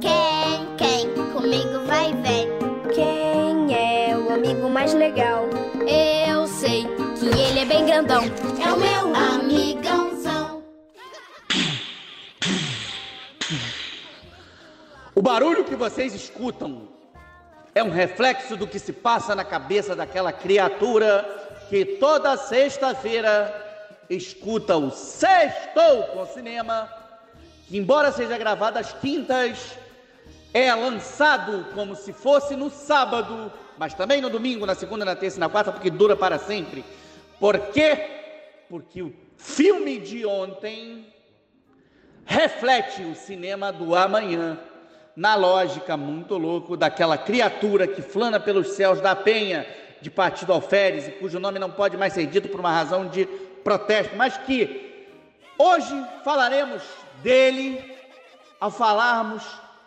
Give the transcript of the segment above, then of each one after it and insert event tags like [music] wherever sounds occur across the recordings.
Quem, quem comigo vai ver? Quem é o amigo mais legal? Eu sei que ele é bem grandão. É o meu amigãozão. O barulho que vocês escutam é um reflexo do que se passa na cabeça daquela criatura que toda sexta-feira escuta o Sextou com Cinema, que embora seja gravado às quintas, é lançado como se fosse no sábado, mas também no domingo, na segunda, na terça e na quarta, porque dura para sempre. Por quê? Porque o filme de ontem reflete o cinema do amanhã, na lógica muito louco daquela criatura que flana pelos céus da penha de partido alferes e cujo nome não pode mais ser dito por uma razão de protesto, mas que hoje falaremos dele ao falarmos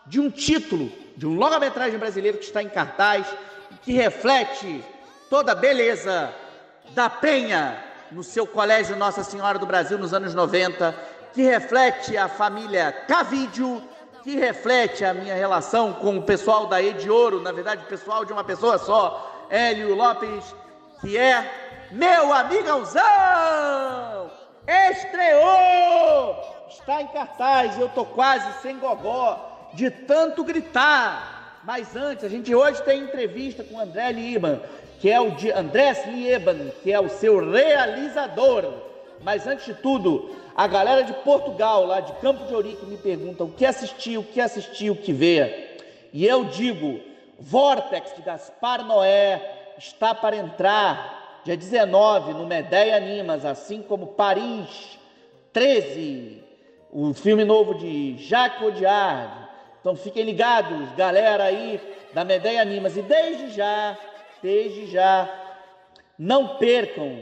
de um título de um longa-metragem brasileiro que está em cartaz que reflete toda a beleza da Penha no seu colégio Nossa Senhora do Brasil nos anos 90, que reflete a família Cavídio, que reflete a minha relação com o pessoal da Ed Ouro, na verdade, pessoal de uma pessoa só, Hélio Lopes, que é meu amigãozão! Estreou! Está em cartaz, eu tô quase sem gogó de tanto gritar. Mas antes, a gente hoje tem entrevista com André Liban, que é o de Andrés Lieban, que é o seu realizador. Mas antes de tudo, a galera de Portugal, lá de Campo de Ourique, me pergunta o que assistiu, o que assistiu, o que vê. E eu digo, Vortex de Gaspar Noé está para entrar dia 19 no Medeia Animas, assim como Paris 13, o filme novo de Jacques Audiard. Então fiquem ligados, galera aí da Medeia Animas. E desde já, desde já, não percam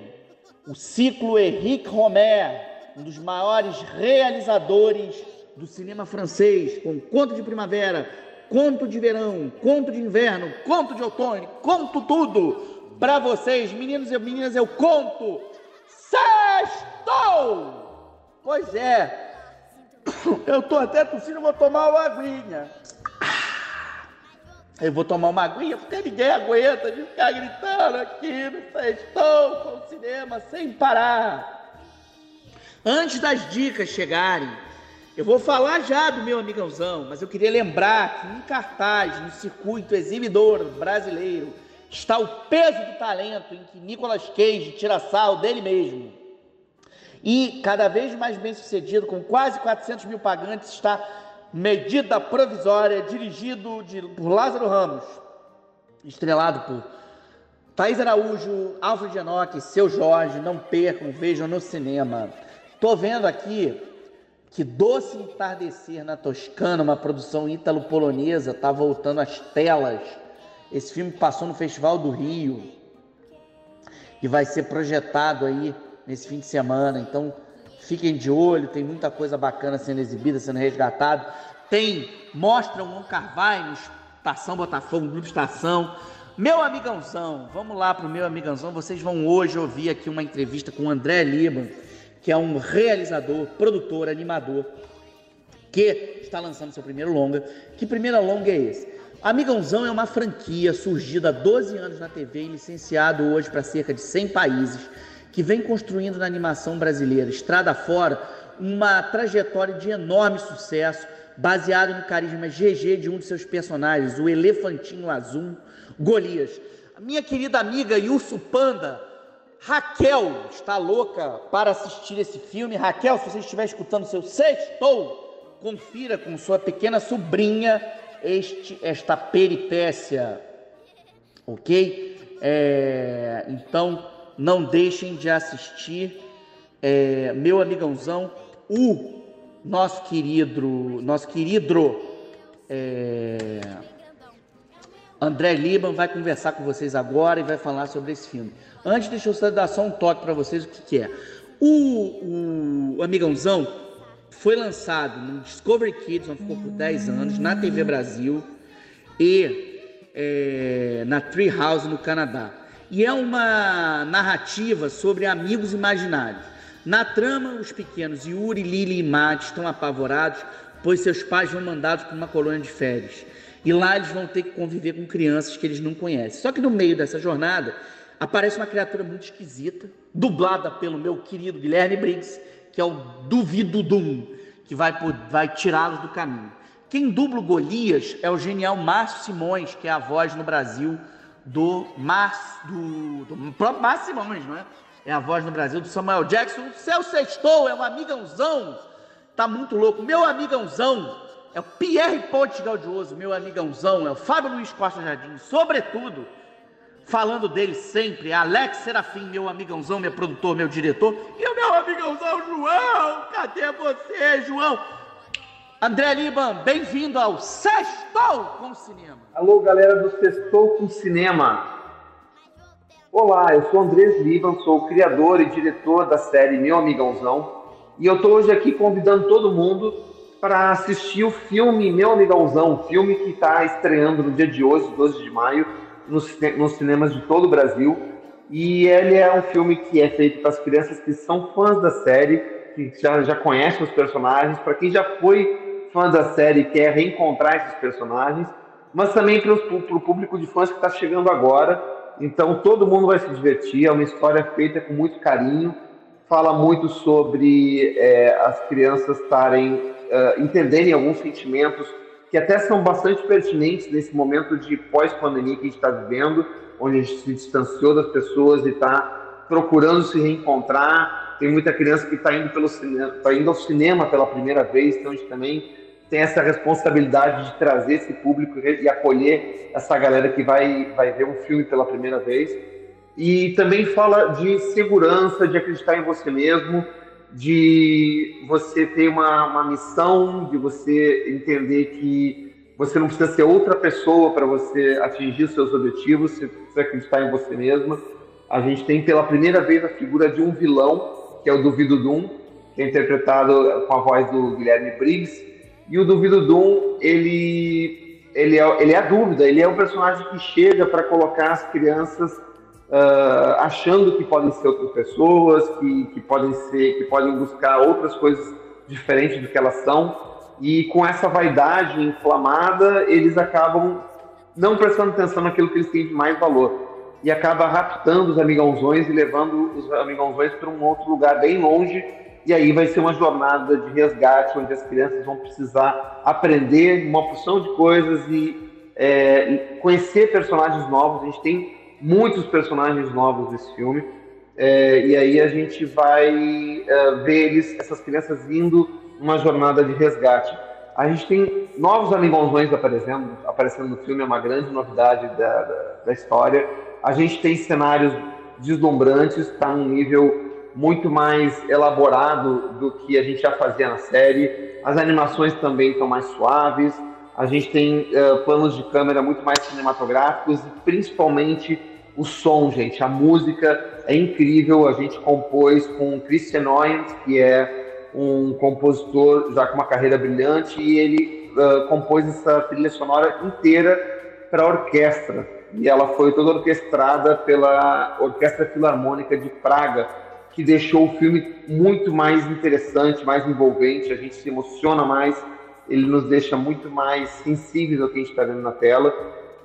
o ciclo Henrique Romer, um dos maiores realizadores do cinema francês, com Conto de Primavera, Conto de Verão, Conto de Inverno, Conto de Outono, conto tudo para vocês, meninos e meninas, eu conto. Sextou! Pois é, [coughs] eu tô até tossindo, vou tomar uma aguinha. Eu vou tomar uma aguinha porque ninguém aguenta de ficar gritando aqui no sextou com o cinema sem parar. Antes das dicas chegarem, eu vou falar já do meu amigãozão, mas eu queria lembrar que em cartaz, no circuito exibidor brasileiro, está o peso do talento em que Nicolas Cage tira sal dele mesmo. E cada vez mais bem sucedido, com quase 400 mil pagantes, está Medida Provisória, dirigido de, por Lázaro Ramos, estrelado por Thaís Araújo, Alfred Enoch, Seu Jorge, não percam, vejam no cinema. Tô vendo aqui que Doce Entardecer na Toscana, uma produção ítalo-polonesa, está voltando às telas. Esse filme passou no Festival do Rio e vai ser projetado aí nesse fim de semana. Então, fiquem de olho, tem muita coisa bacana sendo exibida, sendo resgatado. Tem Mostra o Carvalho, Estação Botafogo, Grupo Estação. Meu amigãozão, vamos lá para o meu amigãozão. Vocês vão hoje ouvir aqui uma entrevista com o André Liban, que é um realizador, produtor, animador, que está lançando seu primeiro longa. Que primeiro longa é esse? Amigãozão é uma franquia surgida há 12 anos na TV e licenciado hoje para cerca de 100 países, que vem construindo na animação brasileira, estrada fora, uma trajetória de enorme sucesso, baseado no carisma GG de um de seus personagens, o Elefantinho Azul, Golias. A minha querida amiga Yussu Panda, Raquel, está louca para assistir esse filme. Raquel, se você estiver escutando seu sextou, confira com sua pequena sobrinha este, esta peripécia, ok? É, então, não deixem de assistir, é, meu amigãozão, o nosso querido, nosso querido é, André Liban vai conversar com vocês agora e vai falar sobre esse filme. Antes, deixa eu dar só um toque para vocês o que, que é. O, o, Amigãozão foi lançado no Discovery Kids, onde ficou por 10 anos, na TV Brasil e é, na Treehouse no Canadá. E é uma narrativa sobre amigos imaginários. Na trama, os pequenos Yuri, Lili e Matt estão apavorados, pois seus pais vão mandados para uma colônia de férias. E lá eles vão ter que conviver com crianças que eles não conhecem. Só que no meio dessa jornada, aparece uma criatura muito esquisita, dublada pelo meu querido Guilherme Briggs, que é o Duvido Dum, que vai, vai tirá-los do caminho. Quem dubla Golias é o genial Márcio Simões, que é a voz no Brasil do Márcio, do, do próprio Márcio Simões, não é? É a voz no Brasil do Samuel Jackson. O seu sextou, é um amigãozão. Tá muito louco. Meu amigãozão é o Pierre Ponte Gaudioso, meu amigãozão, é o Fábio Luiz Costa Jardim. Sobretudo, falando dele sempre, Alex Serafim, meu amigãozão, meu produtor, meu diretor. E o meu amigãozão João, cadê você, João? André Liban, bem-vindo ao Sextou com Cinema. Alô, galera do Sextou com Cinema. Olá, eu sou Andrés Liban, sou criador e diretor da série Meu Amigãozão. E eu estou hoje aqui convidando todo mundo para assistir o filme Meu Amigãozão, filme que está estreando no dia de hoje, 12 de maio, nos, nos cinemas de todo o Brasil. E ele é um filme que é feito para as crianças que são fãs da série, que já, já conhecem os personagens, para quem já foi fã da série e quer reencontrar esses personagens, mas também para o público de fãs que está chegando agora. Então todo mundo vai se divertir, é uma história feita com muito carinho, fala muito sobre é, as crianças estarem uh, entenderem alguns sentimentos que até são bastante pertinentes nesse momento de pós-pandemia que a gente está vivendo, onde a gente se distanciou das pessoas e está procurando se reencontrar. Tem muita criança que está indo, tá indo ao cinema pela primeira vez, então a gente também tem essa responsabilidade de trazer esse público e acolher essa galera que vai, vai ver um filme pela primeira vez. E também fala de segurança, de acreditar em você mesmo, de você ter uma, uma missão, de você entender que você não precisa ser outra pessoa para você atingir seus objetivos, você precisa acreditar em você mesma. A gente tem pela primeira vez a figura de um vilão, que é o Duvido Doom, que é interpretado com a voz do Guilherme Briggs. E o Duvido Doom, ele, ele, é, ele é a dúvida, ele é um personagem que chega para colocar as crianças uh, achando que podem ser outras pessoas, que, que podem ser, que podem buscar outras coisas diferentes do que elas são. E com essa vaidade inflamada, eles acabam não prestando atenção naquilo que eles têm de mais valor. E acaba raptando os amigãozões e levando os amigãozões para um outro lugar bem longe. E aí vai ser uma jornada de resgate, onde as crianças vão precisar aprender uma porção de coisas e é, conhecer personagens novos. A gente tem muitos personagens novos desse filme. É, e aí a gente vai é, ver eles, essas crianças indo numa jornada de resgate. A gente tem novos amigãozões aparecendo, aparecendo no filme, é uma grande novidade da, da, da história. A gente tem cenários deslumbrantes, está num nível muito mais elaborado do que a gente já fazia na série. As animações também estão mais suaves. A gente tem uh, planos de câmera muito mais cinematográficos e principalmente o som, gente. A música é incrível. A gente compôs com Christian Oyens, que é um compositor já com uma carreira brilhante, e ele uh, compôs essa trilha sonora inteira para orquestra. E ela foi toda orquestrada pela Orquestra Filarmônica de Praga, que deixou o filme muito mais interessante, mais envolvente. A gente se emociona mais, ele nos deixa muito mais sensíveis ao que a gente está vendo na tela.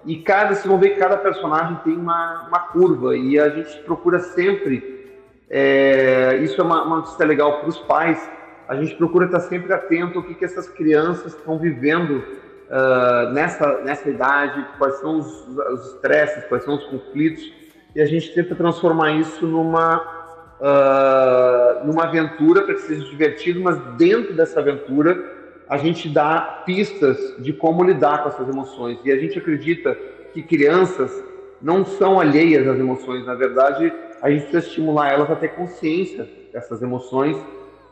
E cada, vocês vão ver que cada personagem tem uma, uma curva e a gente procura sempre, é, isso é uma, uma notícia legal para os pais, a gente procura estar sempre atento ao que, que essas crianças estão vivendo uh, nessa, nessa idade, quais são os estresses, quais são os conflitos, e a gente tenta transformar isso numa, uh, numa aventura para que seja divertido, mas dentro dessa aventura a gente dá pistas de como lidar com essas emoções. E a gente acredita que crianças não são alheias às emoções. Na verdade, a gente precisa estimular elas a ter consciência dessas emoções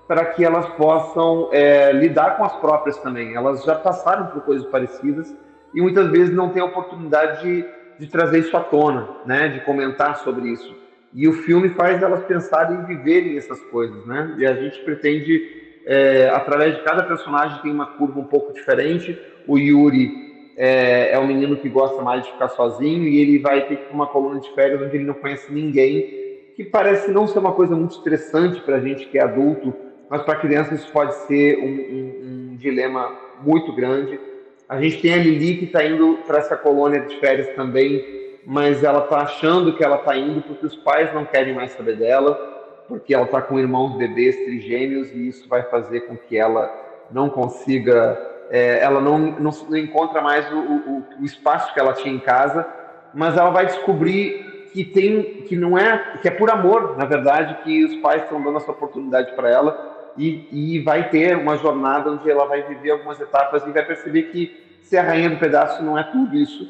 para que elas possam é, lidar com as próprias também. Elas já passaram por coisas parecidas e muitas vezes não têm a oportunidade de, de trazer isso à tona, né? de comentar sobre isso. E o filme faz elas pensarem e viverem essas coisas. Né? E a gente pretende é, através de cada personagem tem uma curva um pouco diferente. O Yuri é, é um menino que gosta mais de ficar sozinho e ele vai ter uma coluna de férias onde ele não conhece ninguém, que parece não ser uma coisa muito estressante para a gente que é adulto, mas para crianças isso pode ser um, um, um, dilema muito grande. A gente tem a Lili que está indo para essa colônia de férias também, mas ela está achando que ela está indo porque os pais não querem mais saber dela, porque ela está com irmãos bebês trigêmeos e isso vai fazer com que ela não consiga, é, ela não, não, não, encontra mais o, o, o espaço que ela tinha em casa, mas ela vai descobrir que tem que não é que é por amor na verdade que os pais estão dando essa oportunidade para ela e, e vai ter uma jornada onde ela vai viver algumas etapas e vai perceber que ser a rainha do pedaço não é tudo isso.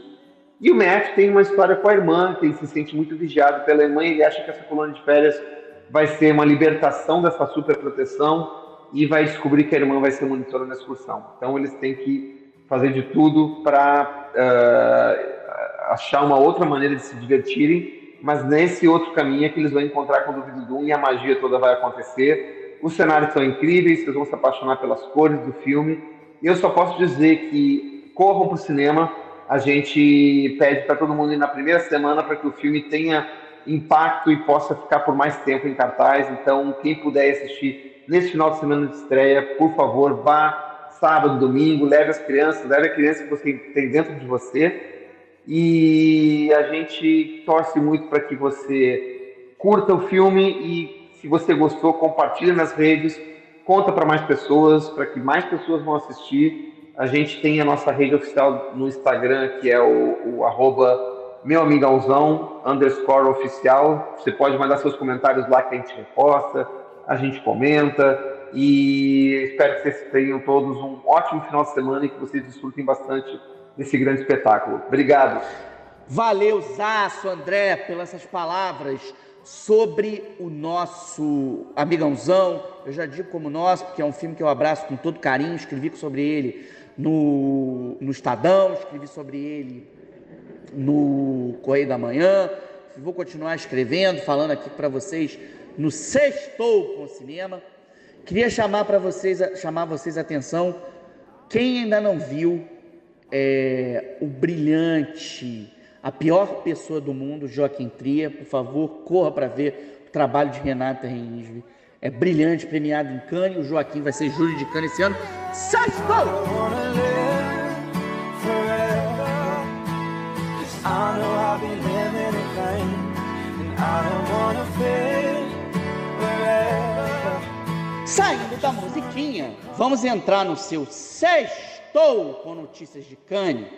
E o Matt tem uma história com a irmã que ele se sente muito vigiado pela irmã e ele acha que essa colônia de férias vai ser uma libertação dessa super proteção e vai descobrir que a irmã vai ser monitora na excursão então eles têm que fazer de tudo para uh, achar uma outra maneira de se divertirem, mas nesse outro caminho é que eles vão encontrar com o Duvido Doom e a magia toda vai acontecer. Os cenários são incríveis, vocês vão se apaixonar pelas cores do filme. Eu só posso dizer que corram para o cinema. A gente pede para todo mundo ir na primeira semana para que o filme tenha impacto e possa ficar por mais tempo em cartaz. Então, quem puder assistir nesse final de semana de estreia, por favor, vá sábado, domingo, leve as crianças, leve a criança que você tem dentro de você e a gente torce muito para que você curta o filme e se você gostou, compartilhe nas redes, conta para mais pessoas, para que mais pessoas vão assistir. A gente tem a nossa rede oficial no Instagram, que é o, o arroba meu amigãozão, underscore oficial. Você pode mandar seus comentários lá que a gente reposta, a gente comenta. E espero que vocês tenham todos um ótimo final de semana e que vocês desfrutem bastante desse grande espetáculo. Obrigado. Valeu, Zaço, André, pelas essas palavras sobre o nosso Amigãozão. Eu já digo como nosso, porque é um filme que eu abraço com todo carinho. Escrevi sobre ele no, no Estadão, escrevi sobre ele no Correio da Manhã. Vou continuar escrevendo, falando aqui para vocês no Sextou com Cinema. Queria chamar para vocês, chamar vocês a atenção. Quem ainda não viu é, o brilhante, a pior pessoa do mundo, Joaquim Tria. Por favor, corra para ver o trabalho de Renata Reinsve. É brilhante, premiado em Cannes. O Joaquim vai ser júri de Cannes esse ano. Sextou! Saindo da musiquinha, vamos entrar no seu sexto Estou com notícias de Cannes.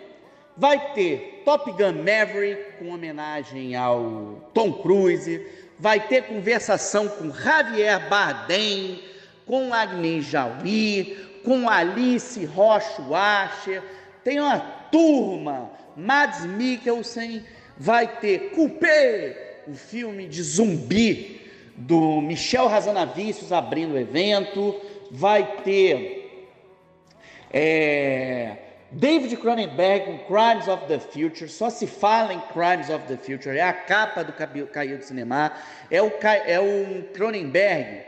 Vai ter Top Gun Maverick com homenagem ao Tom Cruise. Vai ter conversação com Javier Bardem, com Agnes Jaoui, com Alice Rocha Washer. Tem uma turma, Mads Mikkelsen. Vai ter Coupé, o filme de zumbi do Michel Razanavicius abrindo o evento. Vai ter é, David Cronenberg com Crimes of the Future, só se fala em Crimes of the Future, é a capa do Caiu do Cinema, é o, é o Cronenberg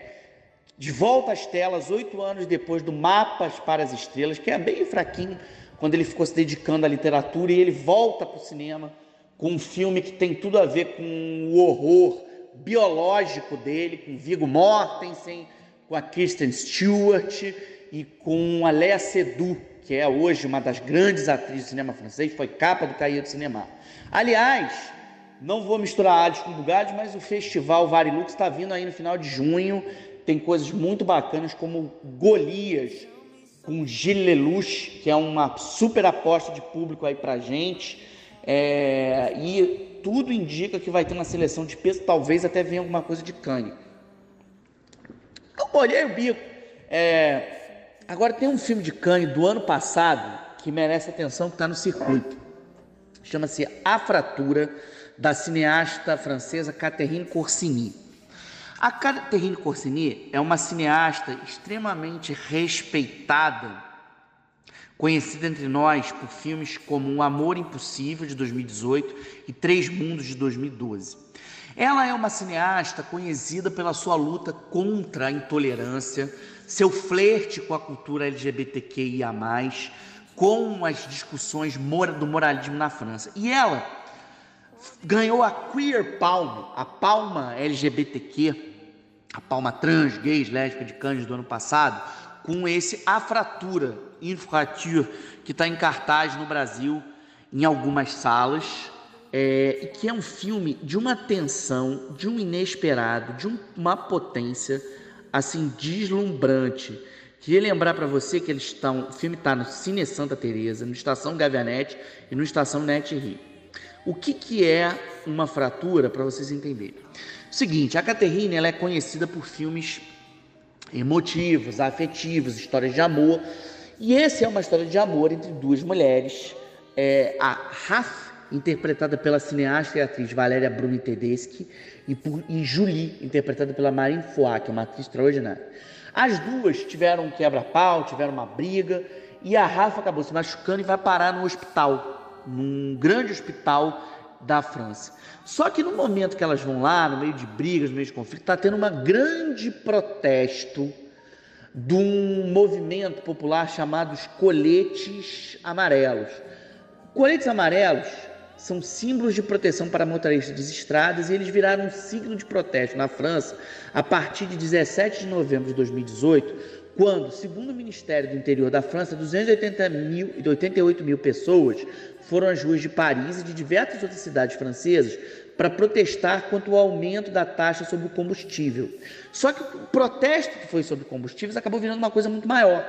de volta às telas, oito anos depois do Mapas para as Estrelas, que é bem fraquinho, quando ele ficou se dedicando à literatura, e ele volta para o cinema com um filme que tem tudo a ver com o horror biológico dele, com Viggo Mortensen, com a Kristen Stewart, e com a Léa Seydoux, que é hoje uma das grandes atrizes do cinema francês, foi capa do Cahiers do Cinema. Aliás, não vou misturar Hades com Bugatti, mas o festival Varilux está vindo aí no final de junho, tem coisas muito bacanas como Golias, com Gilles Lelouch, que é uma super aposta de público aí pra gente, é, e tudo indica que vai ter uma seleção de peso, talvez até venha alguma coisa de cane. Eu olhei o bico, é, Agora tem um filme de Cannes do ano passado que merece atenção que está no circuito. Chama-se A Fratura, da cineasta francesa Catherine Corsini. A Catherine Corsini é uma cineasta extremamente respeitada, conhecida entre nós por filmes como Um Amor Impossível, de 2018, e Três Mundos, de 2012. Ela é uma cineasta conhecida pela sua luta contra a intolerância, seu flerte com a cultura LGBTQIA, com as discussões do moralismo na França. E ela ganhou a Queer Palm, a palma LGBTQ, a palma trans, gays, lésbica de Cannes do ano passado, com esse A Fratura, Infrature, que está em cartaz no Brasil, em algumas salas, é, que é um filme de uma tensão, de um inesperado, de um, uma potência, assim, deslumbrante. Queria lembrar para você que eles estão, o filme está no Cine Santa Teresa, no Estação Gavianete e no Estação Net Rio. O que, que é uma fratura, para vocês entenderem? Seguinte, a Caterine ela é conhecida por filmes emotivos, afetivos, histórias de amor. E essa é uma história de amor entre duas mulheres. É, a Raf, interpretada pela cineasta e atriz Valéria Bruni Tedeschi, e, por, e Julie, interpretada pela Marine Foix, que é uma atriz extraordinária. As duas tiveram um quebra-pau, tiveram uma briga, e a Rafa acabou se machucando e vai parar no hospital, num grande hospital da França. Só que no momento que elas vão lá, no meio de brigas, no meio de conflito, está tendo um grande protesto de um movimento popular chamado os coletes amarelos. Coletes amarelos são símbolos de proteção para motoristas de estradas e eles viraram um signo de protesto na França a partir de 17 de novembro de 2018, quando, segundo o Ministério do Interior da França, 280 mil, 88 mil pessoas foram às ruas de Paris e de diversas outras cidades francesas para protestar contra o aumento da taxa sobre o combustível. Só que o protesto que foi sobre combustíveis acabou virando uma coisa muito maior.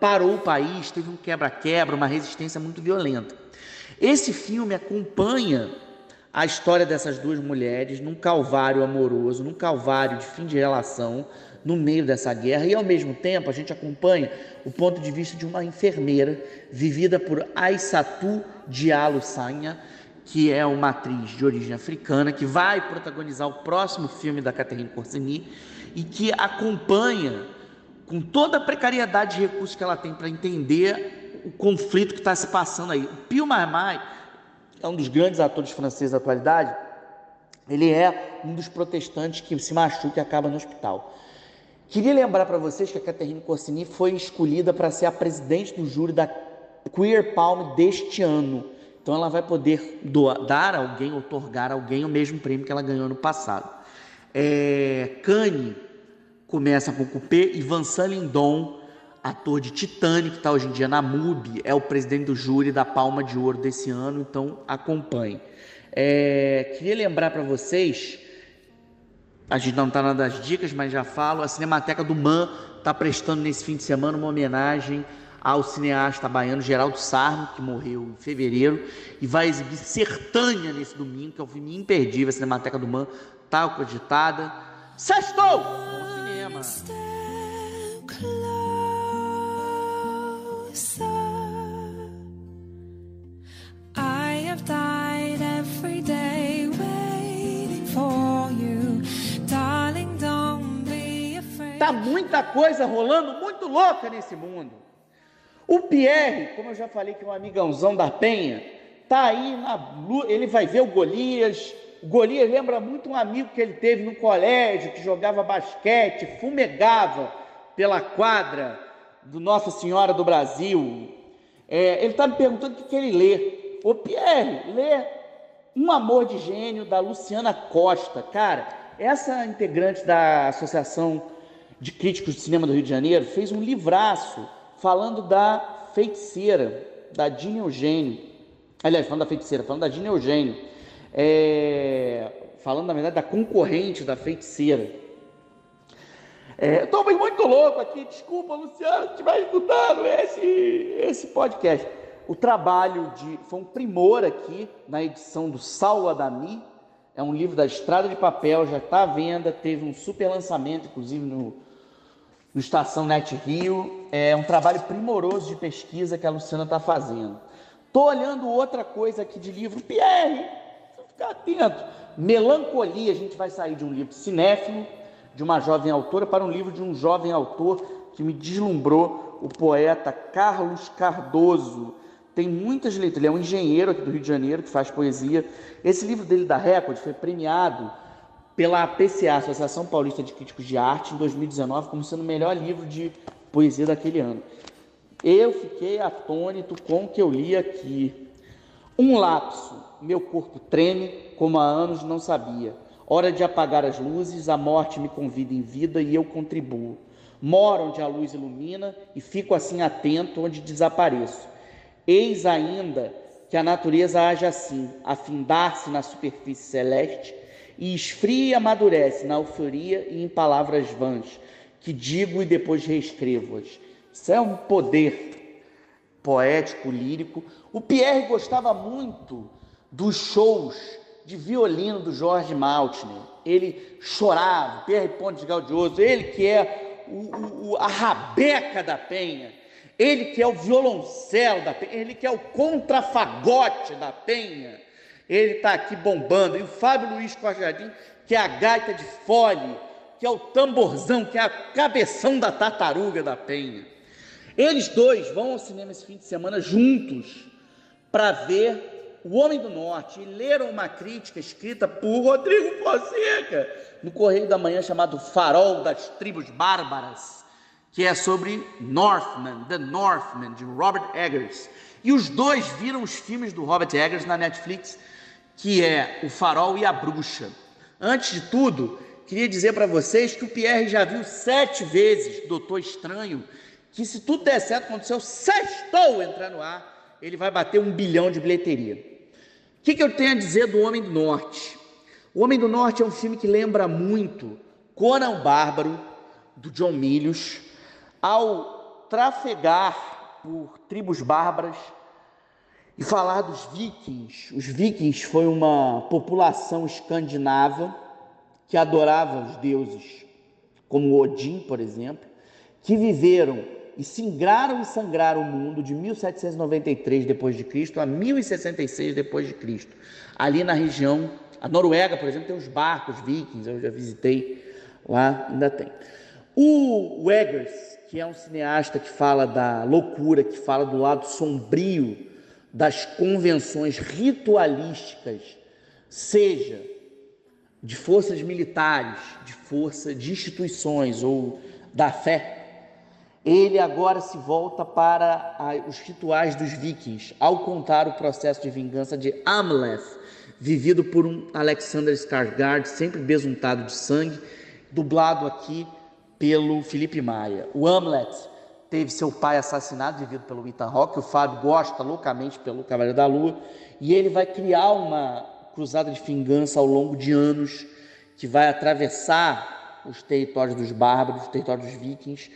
Parou o país, teve um quebra-quebra, uma resistência muito violenta. Esse filme acompanha a história dessas duas mulheres num calvário amoroso, num calvário de fim de relação, no meio dessa guerra e ao mesmo tempo a gente acompanha o ponto de vista de uma enfermeira vivida por Aissatu Diallo Sanha, que é uma atriz de origem africana que vai protagonizar o próximo filme da Catherine Corsini e que acompanha com toda a precariedade de recursos que ela tem para entender o conflito que está se passando aí. O Pio Marmai é um dos grandes atores franceses da atualidade. Ele é um dos protestantes que se machuca e acaba no hospital. Queria lembrar para vocês que a Catherine Corsini foi escolhida para ser a presidente do júri da Queer Palm deste ano. Então ela vai poder doar, dar a alguém, otorgar a alguém o mesmo prêmio que ela ganhou no passado. É, Kanye começa com o Coupé e Vincent Lindon, ator de Titanic, que está hoje em dia na MUBI, é o presidente do júri da Palma de Ouro desse ano, então acompanhe. É, queria lembrar para vocês a gente não está nada das dicas, mas já falo. A Cinemateca do MAN está prestando nesse fim de semana uma homenagem ao cineasta baiano Geraldo Sarno, que morreu em fevereiro, e vai exibir Sertânia nesse domingo, que é um filme imperdível. A Cinemateca do MAN está cogitada. Sextou! Bom cinema! Tá muita coisa rolando, muito louca nesse mundo. O Pierre, como eu já falei que é um amigãozão da Penha, tá aí na ele vai ver o Golias. O Golias lembra muito um amigo que ele teve no colégio, que jogava basquete, fumegava pela quadra do Nossa Senhora do Brasil. É, ele está me perguntando o que, que ele lê. Ô Pierre, lê Um Amor de Gênio, da Luciana Costa. Cara, essa integrante da Associação de Críticos de Cinema do Rio de Janeiro, fez um livraço falando da feiticeira, da Dina Eugênio. Aliás, falando da feiticeira, falando da Dina Eugênio. É, falando, na verdade, da concorrente da feiticeira. É, Estou muito louco aqui, desculpa, Luciano, se estiver escutando esse, esse podcast. O trabalho de. Foi um primor aqui na edição do Saulo Adami. É um livro da Estrada de Papel, já está à venda, teve um super lançamento, inclusive no, no Estação Net Rio. É um trabalho primoroso de pesquisa que a Luciana está fazendo. Estou olhando outra coisa aqui de livro. Pierre, ficar atento. Melancolia, a gente vai sair de um livro cinéfilo, de uma jovem autora, para um livro de um jovem autor que me deslumbrou, o poeta Carlos Cardoso. Tem muitas letras, ele é um engenheiro aqui do Rio de Janeiro que faz poesia. Esse livro dele da Record foi premiado pela APCA, Associação Paulista de Críticos de Arte, em 2019, como sendo o melhor livro de poesia daquele ano. Eu fiquei atônito com o que eu li aqui. Um lapso, meu corpo treme como há anos não sabia. Hora de apagar as luzes, a morte me convida em vida e eu contribuo. Moro onde a luz ilumina e fico assim atento onde desapareço. Eis ainda que a natureza age assim, a findar-se na superfície celeste e esfria e amadurece na euforia e em palavras vãs, que digo e depois reescrevo-as. Isso é um poder poético, lírico. O Pierre gostava muito dos shows de violino do Jorge Maltner. Ele chorava, Pierre Pontes Gaudioso, ele que é o, o, a rabeca da penha, ele que é o violoncelo da penha, ele que é o contrafagote da penha, ele está aqui bombando. E o Fábio Luiz Costa Jardim, que é a gaita de fole, que é o tamborzão, que é a cabeção da tartaruga da penha. Eles dois vão ao cinema esse fim de semana juntos para ver O Homem do Norte e leram uma crítica escrita por Rodrigo Fonseca no Correio da Manhã chamado Farol das Tribos Bárbaras, que é sobre Northman, The Northman, de Robert Eggers. E os dois viram os filmes do Robert Eggers na Netflix que é O Farol e a Bruxa. Antes de tudo, queria dizer para vocês que o Pierre já viu sete vezes Doutor Estranho, que se tudo der certo, quando o seu sextou entrar no ar, ele vai bater um bilhão de bilheteria. O que, que eu tenho a dizer do Homem do Norte? O Homem do Norte é um filme que lembra muito Conan Bárbaro, do John Milius, ao trafegar por tribos bárbaras e falar dos vikings. Os vikings foi uma população escandinava que adorava os deuses, como Odin, por exemplo, que viveram e singraram e sangraram o mundo de 1793 depois de Cristo a 1066 depois de Cristo. Ali na região, a Noruega, por exemplo, tem os barcos vikings, eu já visitei lá, ainda tem. O Eggers, que é um cineasta que fala da loucura, que fala do lado sombrio das convenções ritualísticas, seja de forças militares, de força de instituições ou da fé, ele agora se volta para os rituais dos vikings, ao contar o processo de vingança de Amleth, vivido por um Alexander Skarsgård, sempre besuntado de sangue, dublado aqui pelo Felipe Maia. O Amleth teve seu pai assassinado, vivido pelo Ethan Rock, o Fábio gosta loucamente pelo Cavaleiro da Lua, e ele vai criar uma cruzada de vingança ao longo de anos, que vai atravessar os territórios dos bárbaros, os territórios dos vikings,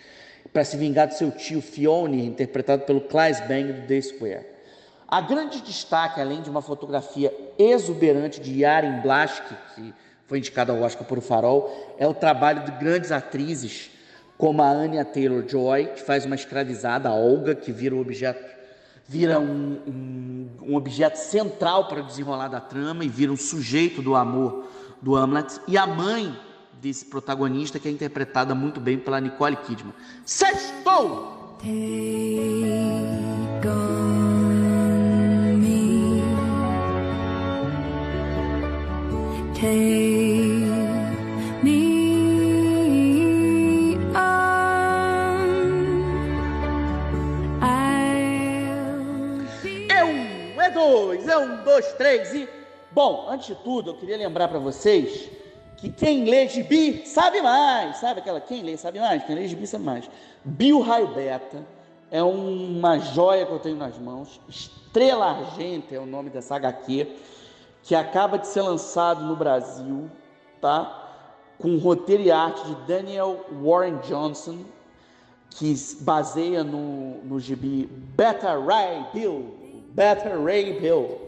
para se vingar do seu tio Fionn, interpretado pelo Claes Bang do The Square. A grande destaque, além de uma fotografia exuberante de Yaren Blaschke, que foi indicada ao Oscar por O Farol, é o trabalho de grandes atrizes como a Anya Taylor-Joy, que faz uma escravizada, a Olga, que vira um objeto, vira um, um, um, objeto central para o desenrolar da trama e vira um sujeito do amor do Hamlet, e a mãe desse protagonista, que é interpretada muito bem pela Nicole Kidman. Sextou! Take três e. Bom, antes de tudo, eu queria lembrar para vocês que quem lê gibi sabe mais, sabe aquela quem lê sabe mais, quem lê gibi sabe mais. Bill Raio Beta é uma joia que eu tenho nas mãos, Estrela Argenta é o nome dessa HQ, que acaba de ser lançado no Brasil, tá? Com roteiro e arte de Daniel Warren Johnson, que baseia no, no gibi Beta Ray Bill, Better Ray Bill,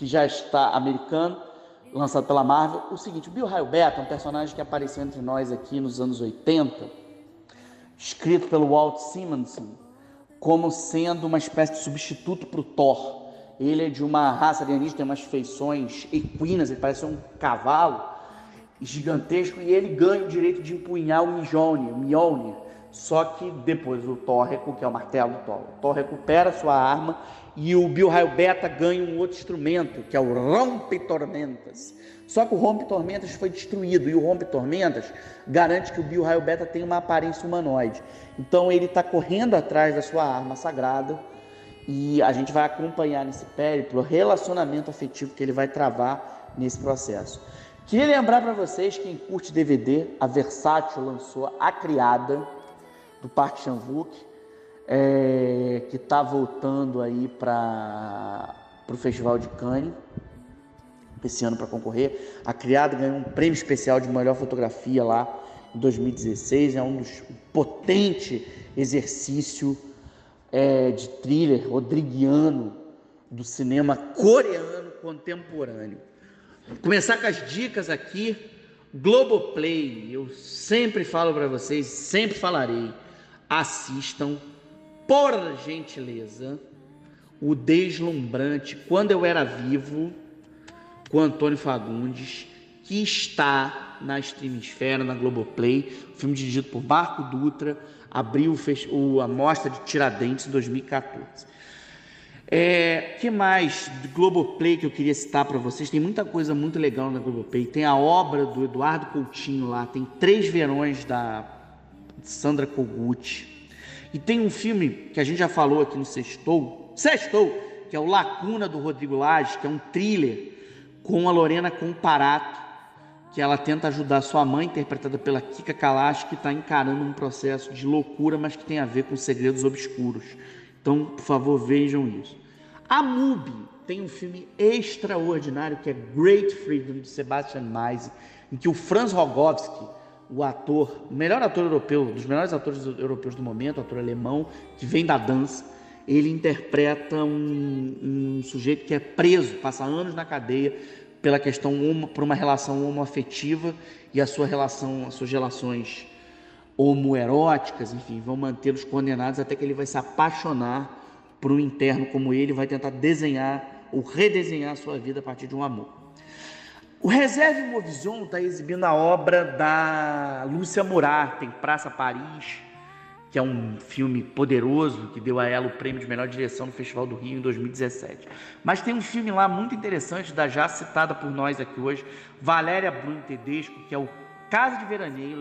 que já está americano, lançado pela Marvel. O seguinte, o Bill Raio Beta um personagem que apareceu entre nós aqui nos anos 80, escrito pelo Walt Simonson, como sendo uma espécie de substituto para o Thor. Ele é de uma raça alienígena, tem umas feições equinas, ele parece um cavalo gigantesco e ele ganha o direito de empunhar o Mjolnir, o Mjolnir. Só que depois o Thor, que é o martelo do Thor, o Thor recupera sua arma e o Bill Raio Beta ganha um outro instrumento, que é o Rompe Tormentas. Só que o Rompe Tormentas foi destruído e o Rompe Tormentas garante que o Bill Raio Beta tem uma aparência humanoide. Então ele está correndo atrás da sua arma sagrada e a gente vai acompanhar nesse périplo o relacionamento afetivo que ele vai travar nesse processo. Queria lembrar para vocês, quem curte DVD, a Versátil lançou A Criada, do Park Chan-wook, é, que está voltando aí para o Festival de Cannes, esse ano para concorrer. A Criada ganhou um prêmio especial de melhor fotografia lá em 2016, é um dos um potente exercício é, de thriller rodriguiano do cinema coreano contemporâneo. Vou começar com as dicas aqui. Globoplay, eu sempre falo para vocês, sempre falarei, assistam, por gentileza, o deslumbrante Quando Eu Era Vivo, com Antônio Fagundes, que está na Streamisfera, na Globoplay, filme dirigido por Marco Dutra, abriu o, a mostra de Tiradentes em 2014. É, que mais de Globoplay que eu queria citar para vocês? Tem muita coisa muito legal na Globoplay. Tem a obra do Eduardo Coutinho lá, tem Três Verões da Sandra Kogut. E tem um filme que a gente já falou aqui no Sextou, Sextou, que é o Lacuna do Rodrigo Lage, que é um thriller com a Lorena Comparato, que ela tenta ajudar sua mãe, interpretada pela Kika Kalash, que está encarando um processo de loucura, mas que tem a ver com segredos obscuros. Então, por favor, vejam isso. A MUBI tem um filme extraordinário que é Great Freedom, de Sebastian Meise, em que o Franz Rogowski, o ator, o melhor ator europeu, dos melhores atores europeus do momento, ator alemão, que vem da dança, ele interpreta um, um sujeito que é preso, passa anos na cadeia, pela questão por uma relação homoafetiva e a sua relação, as suas relações homoeróticas, enfim, vão mantê-los condenados até que ele vai se apaixonar por um interno como ele, vai tentar desenhar ou redesenhar a sua vida a partir de um amor. O Reserve Movision está exibindo a obra da Lúcia Murat, tem Praça Paris, que é um filme poderoso que deu a ela o prêmio de melhor direção no Festival do Rio em 2017. Mas tem um filme lá muito interessante da já citada por nós aqui hoje, Valéria Bruno Tedesco, que é o Casa de Veraneio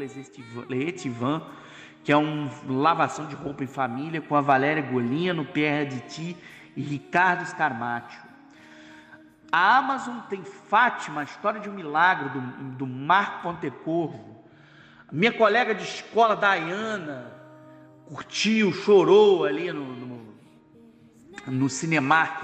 Leetivan, que é uma lavação de roupa em família com a Valéria Golino, Pierre Aditi e Ricardo Scarmaccio. A Amazon tem Fátima, a história de um milagre do, do Marco Pontecorvo. Minha colega de escola, Diana, curtiu, chorou ali no, no, no Cinemark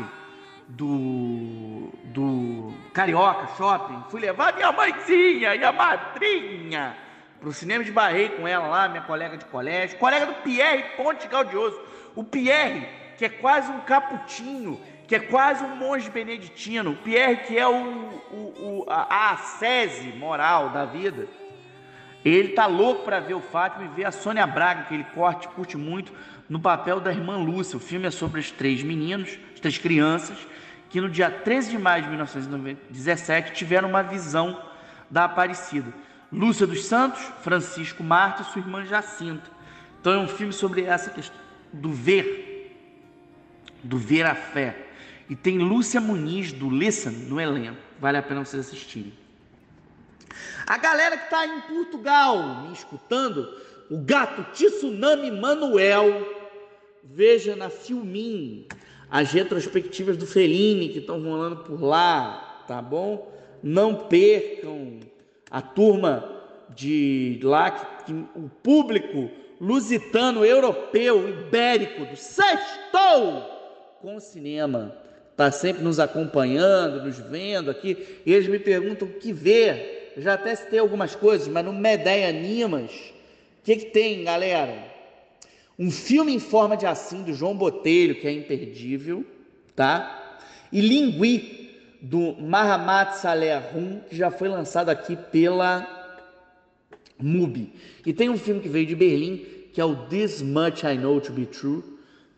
do, do Carioca Shopping. Fui levar minha mãezinha e a madrinha para o cinema de Barrei com ela lá, minha colega de colégio, colega do Pierre Ponte Gaudioso. O Pierre, que é quase um caputinho, que é quase um monge beneditino. Pierre, que é o, o, o a, a sese moral da vida. Ele tá louco para ver o Fátima e ver a Sônia Braga, que ele corte, curte muito, no papel da irmã Lúcia. O filme é sobre os três meninos, as três crianças, que no dia 13 de maio de 1917 tiveram uma visão da Aparecida. Lúcia dos Santos, Francisco Marta e sua irmã Jacinta. Então é um filme sobre essa questão do ver, do ver a fé. E tem Lúcia Muniz, do Listen, no elenco. Vale a pena vocês assistirem. A galera que está em Portugal me escutando, o gato Tsunami Manuel, veja na Filmin as retrospectivas do Fellini que estão rolando por lá, tá bom? Não percam a turma de lá, que, que o público lusitano, europeu, ibérico do Sextou com o cinema. Está sempre nos acompanhando, nos vendo aqui. E eles me perguntam o que ver já até citei algumas coisas, mas no Medeia Animas, o que, que tem, galera? Um filme em forma de assim do João Botelho, que é imperdível, tá? E Lingui, do Mahamat Saleh Rum, que já foi lançado aqui pela MUBI. E tem um filme que veio de Berlim, que é o This Much I Know to Be True,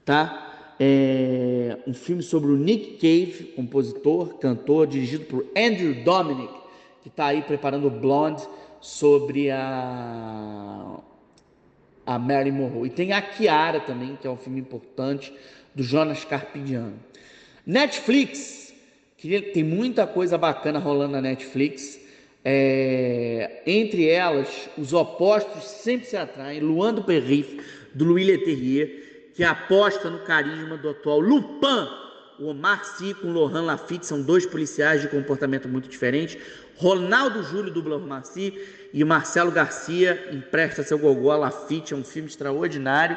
tá? É um filme sobre o Nick Cave, compositor, cantor, dirigido por Andrew Dominic, que está aí preparando o Blonde sobre a, a Mary Monroe. E tem a Kiara também, que é um filme importante, do Jonas Carpidiano. Netflix, que tem muita coisa bacana rolando na Netflix. É, entre elas, os opostos sempre se atraem. Luan do Perrif, do Louis Leterrier, que aposta no carisma do atual Lupin. O Omar Sy com Lohan Lafitte são dois policiais de comportamento muito diferente. Ronaldo Júlio dubla Omar Sy e Marcelo Garcia empresta seu gogó a Lafitte, é um filme extraordinário.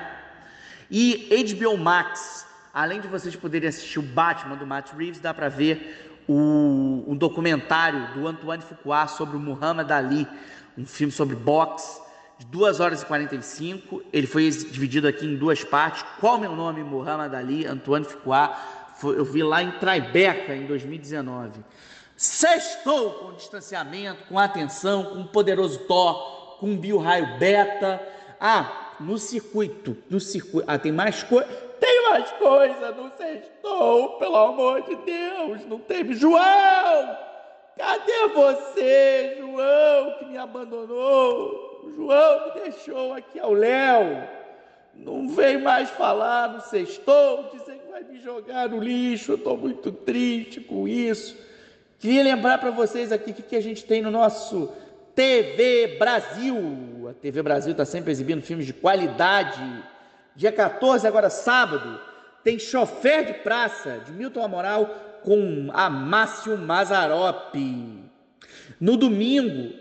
E HBO Max, além de vocês poderem assistir o Batman do Matt Reeves, dá para ver o, um documentário do Antoine Fuqua sobre o Muhammad Ali, um filme sobre boxe 2 horas e 45. Ele foi dividido aqui em duas partes. Qual meu nome? Muhammad Ali, Antoine Fuqua. Eu vi lá em Tribeca em 2019. Sextou com distanciamento, com atenção, com poderoso Thor, com bio-raio beta. Ah, no circuito, no circuito. Ah, tem mais coisa. Tem mais coisa no sextou, pelo amor de Deus. Não teve. João! Cadê você, João, que me abandonou? João me deixou aqui ao Léo. Não vem mais falar no sextou, dizer que vai me jogar no lixo. Eu estou muito triste com isso. Queria lembrar para vocês aqui o que, que a gente tem no nosso TV Brasil. A TV Brasil está sempre exibindo filmes de qualidade. Dia 14, agora sábado, tem Chofer de Praça, de Milton Amoral, com Amácio Mazarop. No domingo,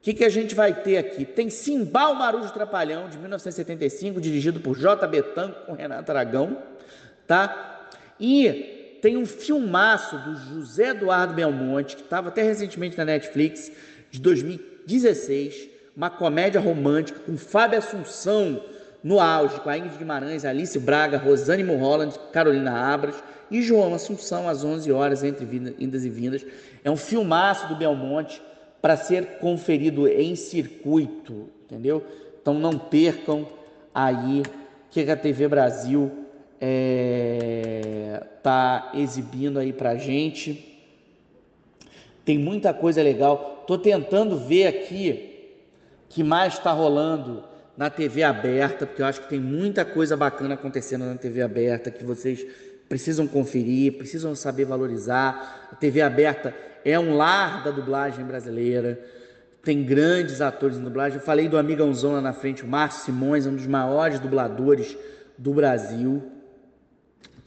o que, que a gente vai ter aqui? Tem Simbal Marujo Trapalhão, de 1975, dirigido por J. Betanco com Renato Aragão, tá? E tem um filmaço do José Eduardo Belmonte, que estava até recentemente na Netflix, de 2016, uma comédia romântica com Fábio Assunção no auge, com a Ingrid Guimarães, Alice Braga, Rosane Mulholland, Carolina Abras e João Assunção, às 11 horas, entre vindas e vindas. É um filmaço do Belmonte para ser conferido em circuito, entendeu? Então não percam aí que a TV Brasil é, tá exibindo aí pra gente. Tem muita coisa legal. Tô tentando ver aqui que mais está rolando na TV aberta, porque eu acho que tem muita coisa bacana acontecendo na TV aberta que vocês precisam conferir, precisam saber valorizar. A TV aberta é um lar da dublagem brasileira. Tem grandes atores em dublagem. Eu falei do amigãozão lá na frente, o Márcio Simões, um dos maiores dubladores do Brasil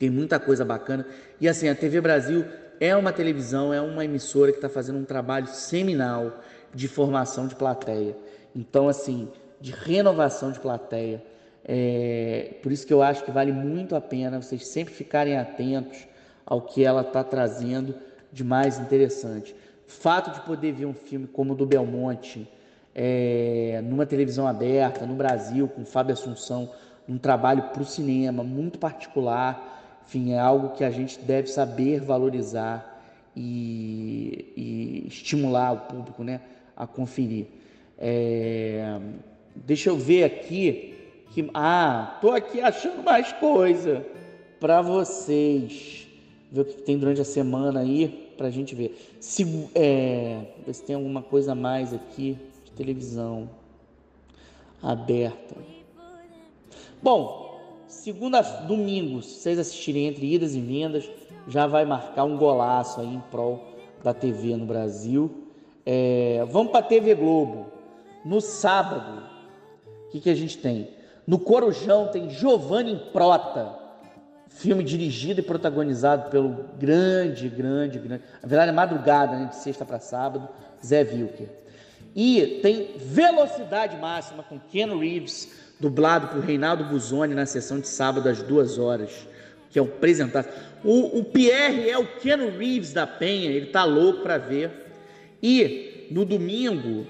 tem muita coisa bacana. E assim, a TV Brasil é uma televisão, é uma emissora que está fazendo um trabalho seminal de formação de plateia. Então, assim, de renovação de plateia. É, por isso que eu acho que vale muito a pena vocês sempre ficarem atentos ao que ela está trazendo de mais interessante. Fato de poder ver um filme como o do Belmonte, é, numa televisão aberta, no Brasil, com Fábio Assunção, um trabalho para o cinema muito particular, enfim, é algo que a gente deve saber valorizar e, e estimular o público né, a conferir. É, deixa eu ver aqui. Que, ah, tô aqui achando mais coisa para vocês. Ver o que tem durante a semana aí para a gente ver. Se, é, ver se tem alguma coisa mais aqui de televisão aberta. Bom, Segunda, domingo, se vocês assistirem entre idas e vindas, já vai marcar um golaço aí em prol da TV no Brasil. É, vamos para a TV Globo. No sábado, o que, que a gente tem? No Corujão tem Giovanni Prota, filme dirigido e protagonizado pelo grande, grande, grande, na verdade é madrugada, né, de sexta para sábado, Zé Wilker. E tem Velocidade Máxima com Ken Reeves, dublado por Reinaldo Buzoni na sessão de sábado às duas horas, que é o apresentado. O, o Pierre é o Ken Reeves da Penha, ele tá louco para ver. E no domingo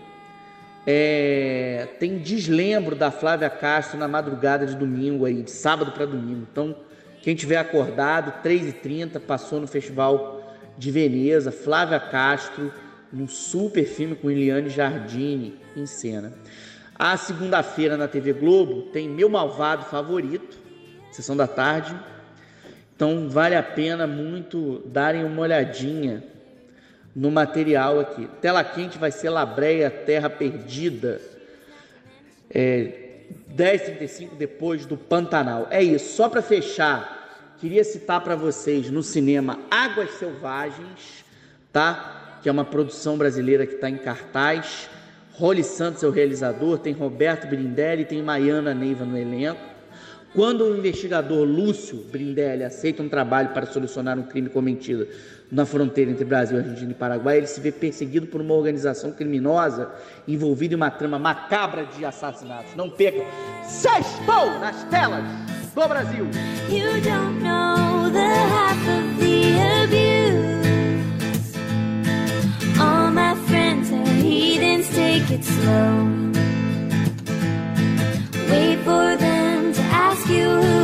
é, tem deslembro da Flávia Castro na madrugada de domingo aí, de sábado para domingo. Então, quem tiver acordado, 3h30, passou no Festival de Veneza, Flávia Castro, num super filme com Eliane Jardine em cena. A segunda-feira na TV Globo tem Meu Malvado Favorito, sessão da tarde. Então vale a pena muito darem uma olhadinha no material aqui. Tela quente vai ser Labreia Terra Perdida. É, 10h35 depois do Pantanal. É isso, só para fechar, queria citar para vocês no cinema Águas Selvagens, tá? Que é uma produção brasileira que está em cartaz Roli Santos é o realizador, tem Roberto Brindelli, tem Maiana Neiva no elenco. Quando o investigador Lúcio Brindelli aceita um trabalho para solucionar um crime cometido na fronteira entre Brasil, Argentina e Paraguai, ele se vê perseguido por uma organização criminosa envolvida em uma trama macabra de assassinatos. Não perca! Sextou nas telas do Brasil! You don't know the half of the abuse All my friends are heathens, take it slow Wait for the you.